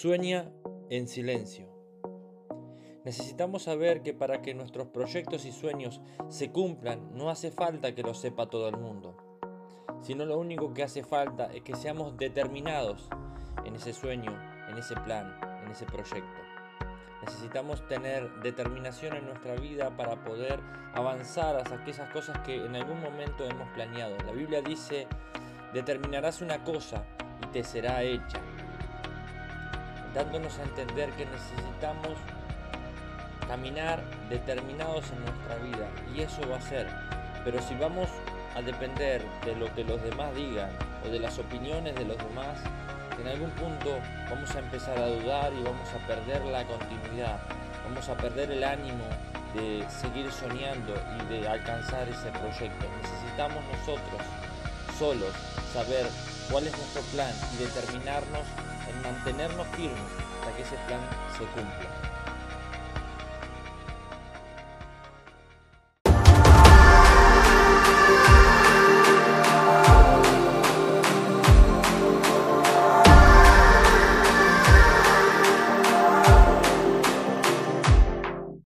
Sueña en silencio. Necesitamos saber que para que nuestros proyectos y sueños se cumplan no hace falta que lo sepa todo el mundo, sino lo único que hace falta es que seamos determinados en ese sueño, en ese plan, en ese proyecto. Necesitamos tener determinación en nuestra vida para poder avanzar hacia aquellas cosas que en algún momento hemos planeado. La Biblia dice, determinarás una cosa y te será hecha, dándonos a entender que necesitamos caminar determinados en nuestra vida y eso va a ser. Pero si vamos a depender de lo que los demás digan o de las opiniones de los demás, en algún punto vamos a empezar a dudar y vamos a perder la continuidad, vamos a perder el ánimo de seguir soñando y de alcanzar ese proyecto. Necesitamos nosotros solos saber cuál es nuestro plan y determinarnos mantenernos firmes hasta que ese plan se cumpla.